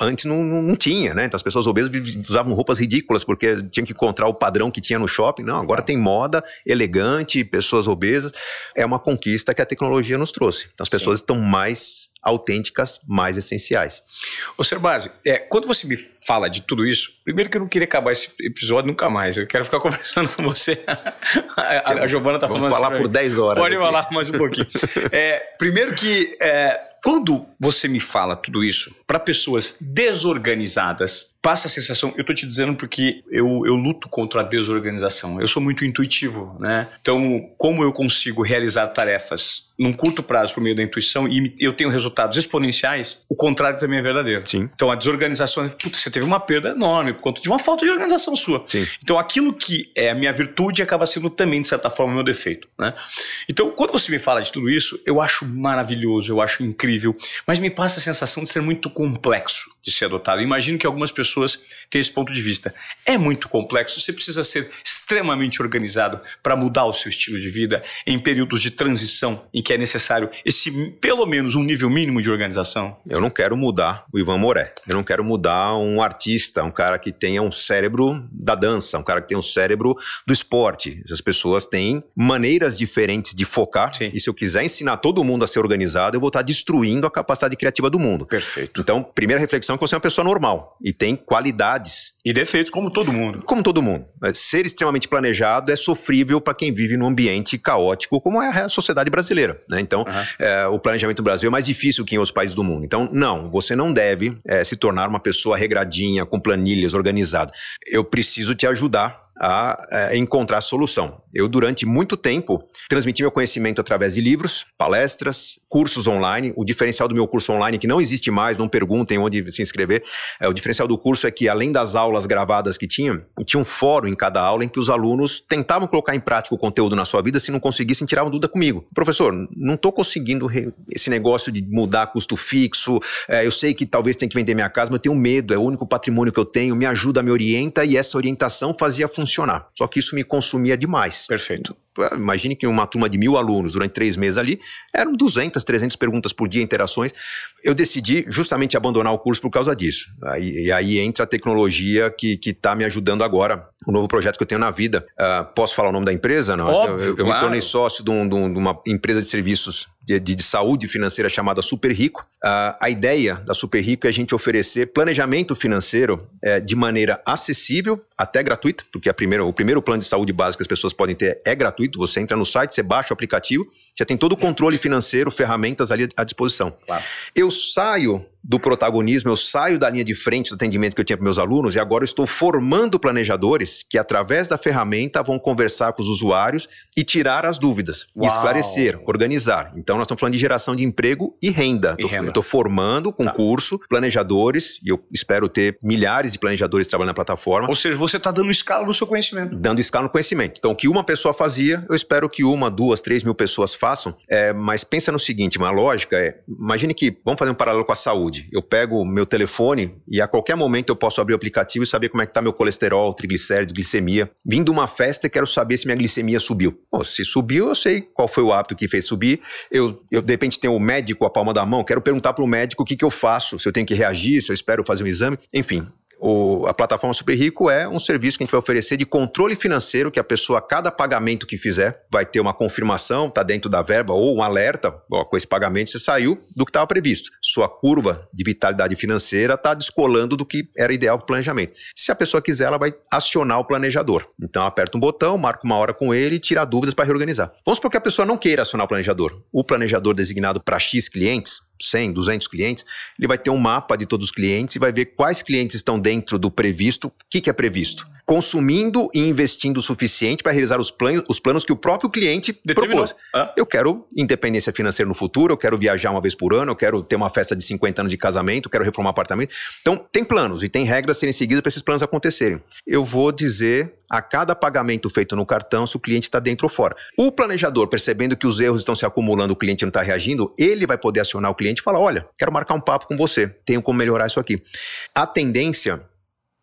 antes não, não, tinha, né? Então as pessoas obesas usavam roupas ridículas porque tinham que encontrar o padrão que tinha no shopping. Não, agora tem moda elegante, pessoas obesas. É uma conquista que a tecnologia nos trouxe. Então as pessoas Sim. estão mais autênticas mais essenciais. Ô, Serbasi, é, quando você me fala de tudo isso, primeiro que eu não queria acabar esse episódio nunca mais, eu quero ficar conversando com você. a, a Giovana tá Vamos falando falar assim, por 10 horas. Pode aqui. falar mais um pouquinho. é, primeiro que é, quando você me fala tudo isso, para pessoas desorganizadas, passa a sensação, eu tô te dizendo porque eu, eu luto contra a desorganização. Eu sou muito intuitivo, né? Então, como eu consigo realizar tarefas num curto prazo por meio da intuição e eu tenho resultados exponenciais, o contrário também é verdadeiro. Sim. Então, a desorganização, puta, você teve uma perda enorme por conta de uma falta de organização sua. Sim. Então, aquilo que é a minha virtude acaba sendo também, de certa forma, o meu defeito, né? Então, quando você me fala de tudo isso, eu acho maravilhoso, eu acho incrível, mas me passa a sensação de ser muito complexo de ser adotado. Imagino que algumas pessoas têm esse ponto de vista. É muito complexo, você precisa ser extremamente organizado para mudar o seu estilo de vida em períodos de transição em que é necessário esse pelo menos um nível mínimo de organização. Eu não quero mudar o Ivan Moré. Eu não quero mudar um artista, um cara que tenha um cérebro da dança, um cara que tenha um cérebro do esporte. As pessoas têm maneiras diferentes de focar. Sim. E se eu quiser ensinar todo mundo a ser organizado, eu vou estar destruindo a capacidade criativa do mundo. Perfeito. Então, primeira reflexão que você é uma pessoa normal e tem qualidades. E defeitos, como todo mundo. Como todo mundo. É, ser extremamente planejado é sofrível para quem vive num ambiente caótico, como é a sociedade brasileira. Né? Então, uhum. é, o planejamento no Brasil é mais difícil que em outros países do mundo. Então, não, você não deve é, se tornar uma pessoa regradinha, com planilhas, organizada. Eu preciso te ajudar a, a encontrar solução. Eu, durante muito tempo, transmiti meu conhecimento através de livros, palestras, cursos online. O diferencial do meu curso online, que não existe mais, não perguntem onde se inscrever, é, o diferencial do curso é que, além das aulas gravadas que tinha, tinha um fórum em cada aula em que os alunos tentavam colocar em prática o conteúdo na sua vida, se não conseguissem, tiravam dúvida comigo. Professor, não estou conseguindo esse negócio de mudar custo fixo, é, eu sei que talvez tenha que vender minha casa, mas eu tenho medo, é o único patrimônio que eu tenho, me ajuda, me orienta, e essa orientação fazia funcionar. Só que isso me consumia demais. Perfeito. Imagine que uma turma de mil alunos durante três meses ali, eram 200, 300 perguntas por dia, interações. Eu decidi justamente abandonar o curso por causa disso. Aí, e aí entra a tecnologia que está me ajudando agora, o novo projeto que eu tenho na vida. Uh, posso falar o nome da empresa? Não? Óbvio, eu, eu claro. me tornei sócio um, de, um, de, uma empresa de serviços de, de, saúde financeira chamada Super Rico. Uh, a ideia da Super Rico é a gente oferecer planejamento financeiro é, de maneira acessível, até gratuita, porque a primeira, o primeiro plano de saúde básico que as pessoas podem ter é gratuito. Você entra no site, você baixa o aplicativo, já tem todo o controle financeiro, ferramentas ali à disposição. Claro. Eu saio do protagonismo, eu saio da linha de frente do atendimento que eu tinha para meus alunos e agora eu estou formando planejadores que, através da ferramenta, vão conversar com os usuários e tirar as dúvidas, Uau. esclarecer, organizar. Então, nós estamos falando de geração de emprego e renda. E renda. Eu estou formando com tá. curso planejadores e eu espero ter milhares de planejadores trabalhando na plataforma. Ou seja, você está dando escala no seu conhecimento. Dando escala no conhecimento. Então, o que uma pessoa fazia, eu espero que uma, duas, três mil pessoas façam. É, mas pensa no seguinte, uma lógica é, imagine que, vamos fazer um paralelo com a saúde saúde. Eu pego meu telefone e a qualquer momento eu posso abrir o aplicativo e saber como é que está meu colesterol, triglicéridos, glicemia. Vindo uma festa, quero saber se minha glicemia subiu. Pô, se subiu, eu sei qual foi o hábito que fez subir. Eu, eu de repente, tenho o médico a palma da mão, quero perguntar para o médico o que, que eu faço, se eu tenho que reagir, se eu espero fazer um exame. Enfim, o, a plataforma Super Rico é um serviço que a gente vai oferecer de controle financeiro, que a pessoa, a cada pagamento que fizer, vai ter uma confirmação, está dentro da verba, ou um alerta, ó, com esse pagamento você saiu do que estava previsto. Sua curva de vitalidade financeira está descolando do que era ideal para o planejamento. Se a pessoa quiser, ela vai acionar o planejador. Então, aperta um botão, marca uma hora com ele e tira dúvidas para reorganizar. Vamos supor que a pessoa não queira acionar o planejador. O planejador designado para X clientes, 100, 200 clientes, ele vai ter um mapa de todos os clientes e vai ver quais clientes estão dentro do previsto. O que, que é previsto? Consumindo e investindo o suficiente para realizar os planos, os planos que o próprio cliente Determinou. propôs. Ah. Eu quero independência financeira no futuro, eu quero viajar uma vez por ano, eu quero ter uma festa de 50 anos de casamento, eu quero reformar apartamento. Então, tem planos e tem regras a serem seguidas para esses planos acontecerem. Eu vou dizer a cada pagamento feito no cartão se o cliente está dentro ou fora. O planejador, percebendo que os erros estão se acumulando, o cliente não está reagindo, ele vai poder acionar o cliente e falar: olha, quero marcar um papo com você, tenho como melhorar isso aqui. A tendência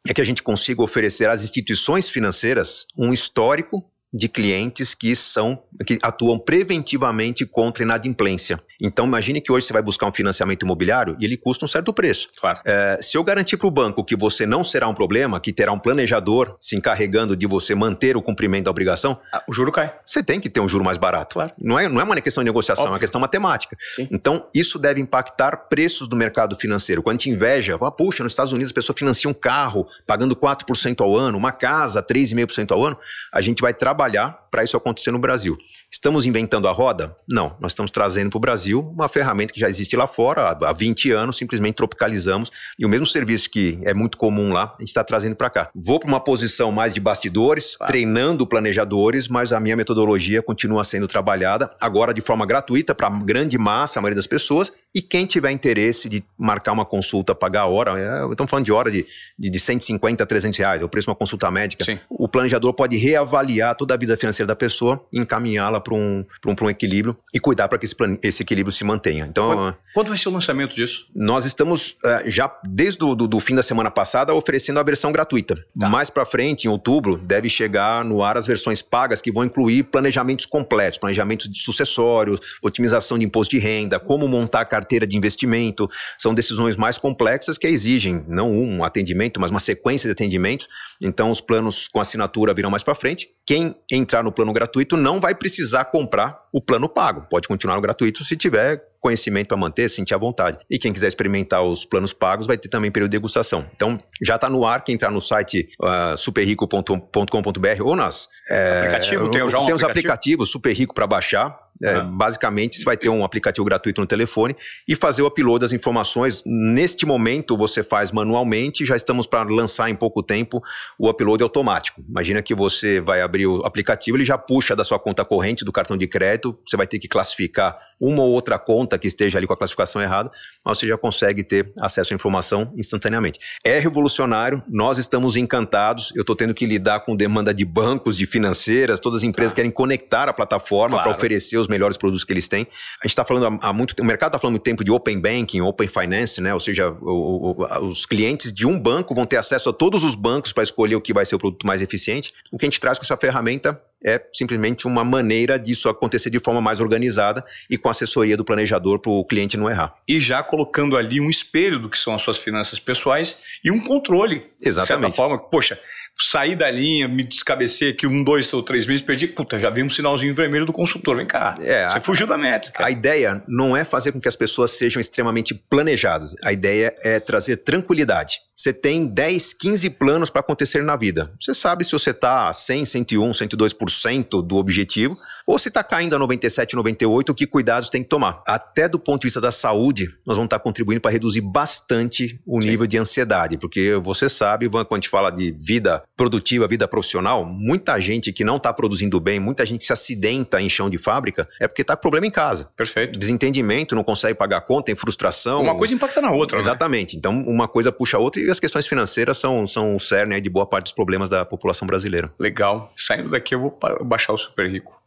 é que a gente consiga oferecer às instituições financeiras um histórico de clientes que são que atuam preventivamente contra inadimplência. Então imagine que hoje você vai buscar um financiamento imobiliário e ele custa um certo preço. Claro. É, se eu garantir para o banco que você não será um problema, que terá um planejador se encarregando de você manter o cumprimento da obrigação, ah, o juro cai. Você tem que ter um juro mais barato. Claro. Não é, não é uma questão de negociação, Óbvio. é uma questão matemática. Sim. Então isso deve impactar preços do mercado financeiro. Quando a gente inveja, ah, puxa, nos Estados Unidos a pessoa financia um carro pagando 4% ao ano, uma casa 3,5% ao ano, a gente vai trabalhar para isso acontecer no Brasil. Estamos inventando a roda? Não, nós estamos trazendo para o Brasil uma ferramenta que já existe lá fora há 20 anos, simplesmente tropicalizamos e o mesmo serviço que é muito comum lá, a gente está trazendo para cá. Vou para uma posição mais de bastidores, claro. treinando planejadores, mas a minha metodologia continua sendo trabalhada agora de forma gratuita para a grande massa, a maioria das pessoas, e quem tiver interesse de marcar uma consulta, pagar a hora, é, estamos falando de hora de, de, de 150 a 300 reais, é o preço de uma consulta médica, Sim. o planejador pode reavaliar toda a vida financeira financeira da pessoa encaminhá-la para um, um, um equilíbrio e cuidar para que esse, esse, equilíbrio se mantenha. Então, quando, quando, vai ser o lançamento disso? Nós estamos uh, já desde o do, do, fim da semana passada oferecendo a versão gratuita. Tá. Mais para frente, em outubro, deve chegar no ar as versões pagas que vão incluir planejamentos completos, planejamentos de sucessórios, otimização de imposto de renda, como montar carteira de investimento, são decisões mais complexas que exigem não um atendimento, mas uma sequência de atendimentos. Então, os planos com assinatura virão mais para frente. Quem entrar no plano gratuito não vai precisar comprar o plano pago. Pode continuar no gratuito se tiver conhecimento para manter, sentir à vontade. E quem quiser experimentar os planos pagos vai ter também período de degustação. Então, já está no ar, quem entrar no site uh, superrico.com.br ou nas... É, aplicativo, tem já um Tem os aplicativos Super Rico para baixar. É, ah. Basicamente, você vai ter um aplicativo gratuito no telefone e fazer o upload das informações. Neste momento, você faz manualmente, já estamos para lançar em pouco tempo o upload automático. Imagina que você vai abrir o aplicativo, ele já puxa da sua conta corrente do cartão de crédito, você vai ter que classificar uma ou outra conta que esteja ali com a classificação errada, mas você já consegue ter acesso à informação instantaneamente. É revolucionário, nós estamos encantados. Eu estou tendo que lidar com demanda de bancos, de financeiras, todas as empresas ah. querem conectar a plataforma claro. para oferecer os melhores produtos que eles têm. A gente está falando há, muito o mercado está falando muito tempo de open banking, open finance, né? Ou seja, o, o, os clientes de um banco vão ter acesso a todos os bancos para escolher o que vai ser o produto mais eficiente. O que a gente traz com essa ferramenta é simplesmente uma maneira disso acontecer de forma mais organizada e com assessoria do planejador para o cliente não errar. E já colocando ali um espelho do que são as suas finanças pessoais e um controle. Exatamente. De certa forma, poxa, saí da linha, me descabecei aqui um, dois ou três meses, perdi, puta, já vi um sinalzinho vermelho do consultor, vem cá, é, você a, fugiu da métrica. A ideia não é fazer com que as pessoas sejam extremamente planejadas, a ideia é trazer tranquilidade. Você tem 10, 15 planos para acontecer na vida. Você sabe se você está 100, 101, 102% do objetivo, ou se está caindo a 97, 98, que cuidados tem que tomar. Até do ponto de vista da saúde, nós vamos estar tá contribuindo para reduzir bastante o Sim. nível de ansiedade, porque você sabe, quando a gente fala de vida produtiva, vida profissional, muita gente que não está produzindo bem, muita gente que se acidenta em chão de fábrica, é porque está com problema em casa. Perfeito. Desentendimento, não consegue pagar conta, tem frustração. Uma coisa impacta na outra. Né? Exatamente. Né? Então, uma coisa puxa a outra e as questões financeiras são, são o cerne de boa parte dos problemas da população brasileira. Legal. Saindo daqui, eu vou baixar o Super Rico.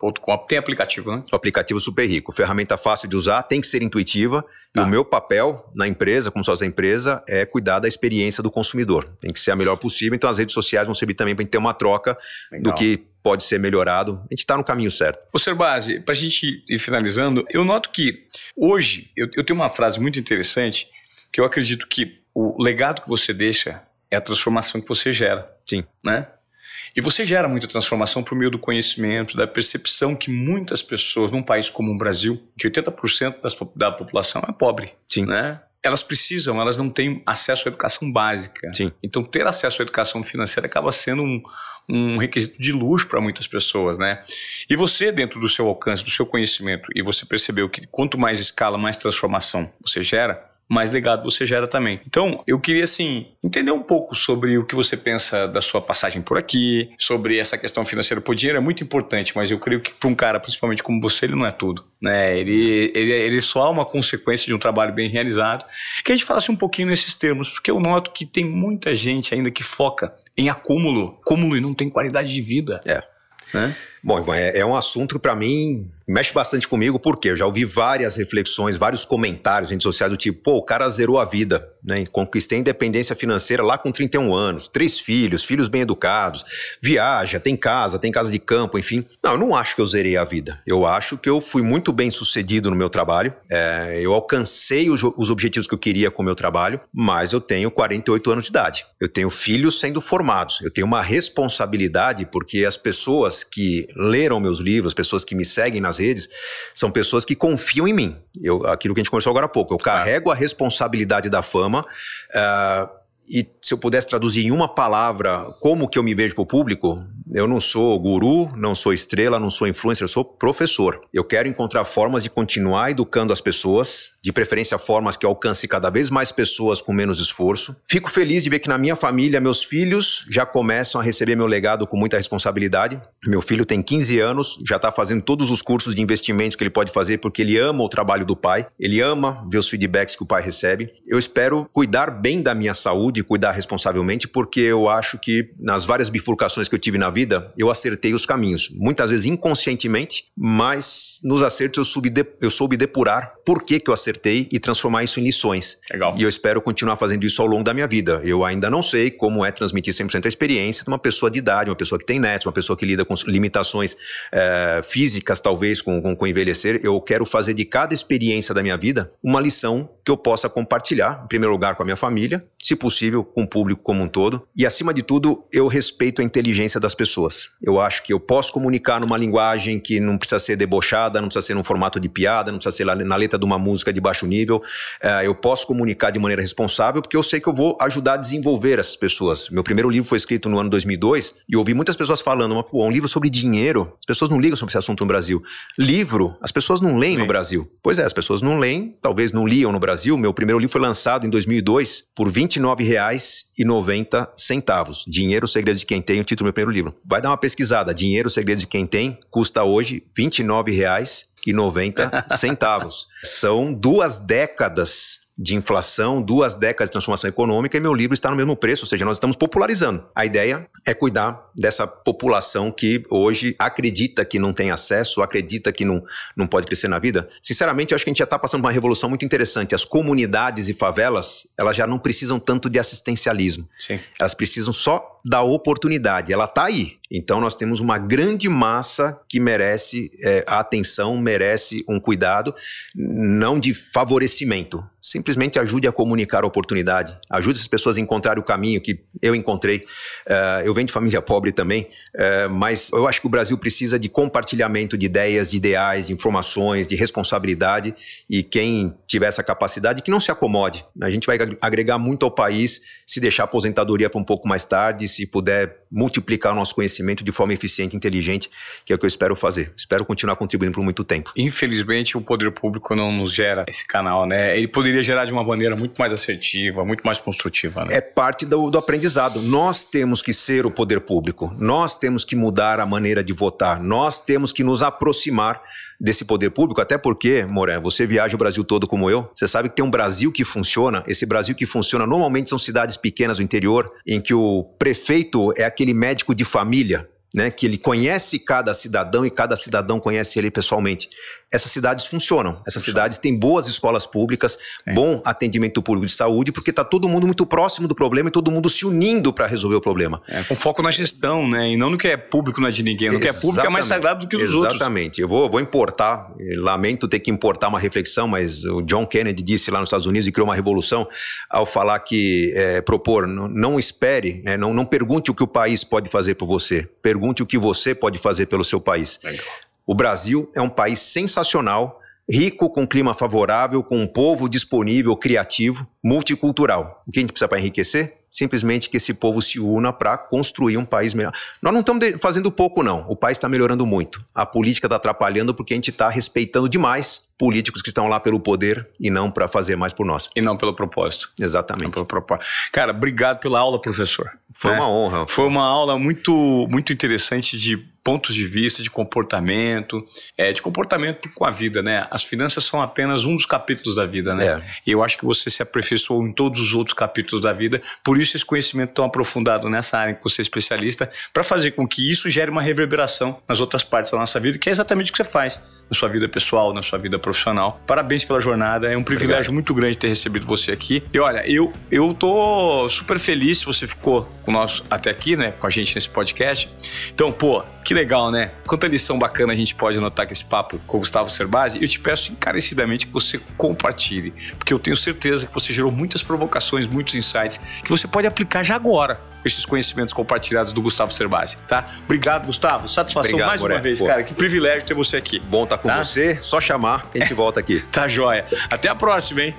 Tem aplicativo, né? O aplicativo Super Rico. Ferramenta fácil de usar, tem que ser intuitiva. Tá. E o meu papel na empresa, como sócio da empresa, é cuidar da experiência do consumidor. Tem que ser a melhor possível. Então, as redes sociais vão servir também para ter uma troca Legal. do que pode ser melhorado. A gente está no caminho certo. Ô, Serbase, para a gente ir finalizando, eu noto que hoje eu, eu tenho uma frase muito interessante que eu acredito que o legado que você deixa é a transformação que você gera. Sim. Né? E você gera muita transformação por meio do conhecimento, da percepção que muitas pessoas, num país como o Brasil, que 80% das, da população é pobre, Sim. né? Elas precisam, elas não têm acesso à educação básica. Sim. Então, ter acesso à educação financeira acaba sendo um, um requisito de luxo para muitas pessoas, né? E você, dentro do seu alcance, do seu conhecimento, e você percebeu que quanto mais escala, mais transformação você gera, mais legado você gera também. Então, eu queria, assim, entender um pouco sobre o que você pensa da sua passagem por aqui, sobre essa questão financeira. Pô, dinheiro é muito importante, mas eu creio que para um cara, principalmente como você, ele não é tudo. Né? Ele, ele, ele só é uma consequência de um trabalho bem realizado. Que a gente falasse um pouquinho nesses termos, porque eu noto que tem muita gente ainda que foca em acúmulo, acúmulo e não tem qualidade de vida. É. Né? Bom, Ivan, é, é um assunto que para mim mexe bastante comigo, porque eu já ouvi várias reflexões, vários comentários em redes sociais do tipo, pô, o cara zerou a vida, né? Conquistei independência financeira lá com 31 anos, três filhos, filhos bem educados, viaja, tem casa, tem casa de campo, enfim. Não, eu não acho que eu zerei a vida. Eu acho que eu fui muito bem sucedido no meu trabalho, é, eu alcancei os, os objetivos que eu queria com o meu trabalho, mas eu tenho 48 anos de idade. Eu tenho filhos sendo formados, eu tenho uma responsabilidade porque as pessoas que leram meus livros, as pessoas que me seguem nas redes, são pessoas que confiam em mim. Eu, aquilo que a gente conversou agora há pouco. Eu carrego a responsabilidade da fama. Uh, e se eu pudesse traduzir em uma palavra como que eu me vejo para o público, eu não sou guru, não sou estrela, não sou influencer, eu sou professor. Eu quero encontrar formas de continuar educando as pessoas, de preferência formas que alcance cada vez mais pessoas com menos esforço. Fico feliz de ver que na minha família meus filhos já começam a receber meu legado com muita responsabilidade. Meu filho tem 15 anos, já está fazendo todos os cursos de investimentos que ele pode fazer porque ele ama o trabalho do pai, ele ama ver os feedbacks que o pai recebe. Eu espero cuidar bem da minha saúde, cuidar responsavelmente, porque eu acho que nas várias bifurcações que eu tive na vida eu acertei os caminhos. Muitas vezes inconscientemente, mas nos acertos eu soube, de, eu soube depurar por que, que eu acertei e transformar isso em lições. Legal. E eu espero continuar fazendo isso ao longo da minha vida. Eu ainda não sei como é transmitir 100% a experiência de uma pessoa de idade, uma pessoa que tem netos, uma pessoa que lida com limitações é, físicas, talvez, com, com, com envelhecer. Eu quero fazer de cada experiência da minha vida uma lição que eu possa compartilhar, em primeiro lugar, com a minha família, se possível, com o público como um todo. E, acima de tudo, eu respeito a inteligência das pessoas. Eu acho que eu posso comunicar numa linguagem que não precisa ser debochada, não precisa ser num formato de piada, não precisa ser na letra de uma música de baixo nível. É, eu posso comunicar de maneira responsável porque eu sei que eu vou ajudar a desenvolver essas pessoas. Meu primeiro livro foi escrito no ano 2002 e eu ouvi muitas pessoas falando, pô, um livro sobre dinheiro, as pessoas não ligam sobre esse assunto no Brasil. Livro, as pessoas não leem no Brasil. Pois é, as pessoas não leem, talvez não liam no Brasil. Meu primeiro livro foi lançado em 2002 por 20 R$29,90. Dinheiro, Segredo de Quem Tem, o título do meu primeiro livro. Vai dar uma pesquisada. Dinheiro, Segredo de Quem Tem, custa hoje R$29,90. São duas décadas de inflação, duas décadas de transformação econômica e meu livro está no mesmo preço, ou seja, nós estamos popularizando. A ideia é cuidar dessa população que hoje acredita que não tem acesso, acredita que não, não pode crescer na vida. Sinceramente, eu acho que a gente já está passando por uma revolução muito interessante. As comunidades e favelas, elas já não precisam tanto de assistencialismo. Sim. Elas precisam só da oportunidade. Ela está aí. Então nós temos uma grande massa que merece é, atenção, merece um cuidado, não de favorecimento. Simplesmente ajude a comunicar a oportunidade, ajude as pessoas a encontrar o caminho que eu encontrei. Uh, eu venho de família pobre também, uh, mas eu acho que o Brasil precisa de compartilhamento de ideias, de ideais, de informações, de responsabilidade e quem tiver essa capacidade que não se acomode. A gente vai agregar muito ao país se deixar a aposentadoria para um pouco mais tarde, se puder multiplicar o nosso conhecimento de forma eficiente e inteligente, que é o que eu espero fazer. Espero continuar contribuindo por muito tempo. Infelizmente, o poder público não nos gera esse canal, né? Ele poderia gerar de uma maneira muito mais assertiva, muito mais construtiva. Né? É parte do, do aprendizado. Nós temos que ser o poder público, nós temos que mudar a maneira de votar, nós temos que nos aproximar desse poder público, até porque, Moré, você viaja o Brasil todo como eu, você sabe que tem um Brasil que funciona, esse Brasil que funciona normalmente são cidades pequenas do interior, em que o prefeito é aquele médico de família, né, que ele conhece cada cidadão e cada cidadão conhece ele pessoalmente essas cidades funcionam. Essas cidades têm boas escolas públicas, bom atendimento público de saúde, porque está todo mundo muito próximo do problema e todo mundo se unindo para resolver o problema. É, com foco na gestão, né? E não no que é público, não é de ninguém. No que é público é mais sagrado do que dos outros. Exatamente. Eu vou, vou importar, lamento ter que importar uma reflexão, mas o John Kennedy disse lá nos Estados Unidos e criou uma revolução ao falar que é, propor, não, não espere, é, não, não pergunte o que o país pode fazer por você, pergunte o que você pode fazer pelo seu país. Legal. O Brasil é um país sensacional, rico, com clima favorável, com um povo disponível, criativo, multicultural. O que a gente precisa para enriquecer? Simplesmente que esse povo se una para construir um país melhor. Nós não estamos fazendo pouco, não. O país está melhorando muito. A política está atrapalhando porque a gente está respeitando demais políticos que estão lá pelo poder e não para fazer mais por nós. E não pelo propósito. Exatamente. Não pelo propósito. Cara, obrigado pela aula, professor. Foi é. uma honra. Foi uma aula muito, muito interessante de pontos de vista, de comportamento, é, de comportamento com a vida, né? As finanças são apenas um dos capítulos da vida, né? É. E eu acho que você se aperfeiçoou em todos os outros capítulos da vida, por isso esse conhecimento tão aprofundado nessa área em que você é especialista, para fazer com que isso gere uma reverberação nas outras partes da nossa vida, que é exatamente o que você faz na sua vida pessoal, na sua vida profissional. Parabéns pela jornada, é um privilégio Obrigado. muito grande ter recebido você aqui. E olha, eu, eu tô super feliz se você ficou com nós até aqui, né, com a gente nesse podcast. Então, pô, que legal, né? Quanta lição bacana a gente pode anotar com esse papo com o Gustavo Cerbasi. Eu te peço encarecidamente que você compartilhe, porque eu tenho certeza que você gerou muitas provocações, muitos insights que você pode aplicar já agora esses conhecimentos compartilhados do Gustavo Cerbasi, tá? Obrigado, Gustavo. Satisfação Obrigado, mais Moré. uma vez, Pô. cara. Que privilégio ter você aqui. Bom estar tá com tá? você. Só chamar a gente volta aqui. tá joia. Até a próxima, hein?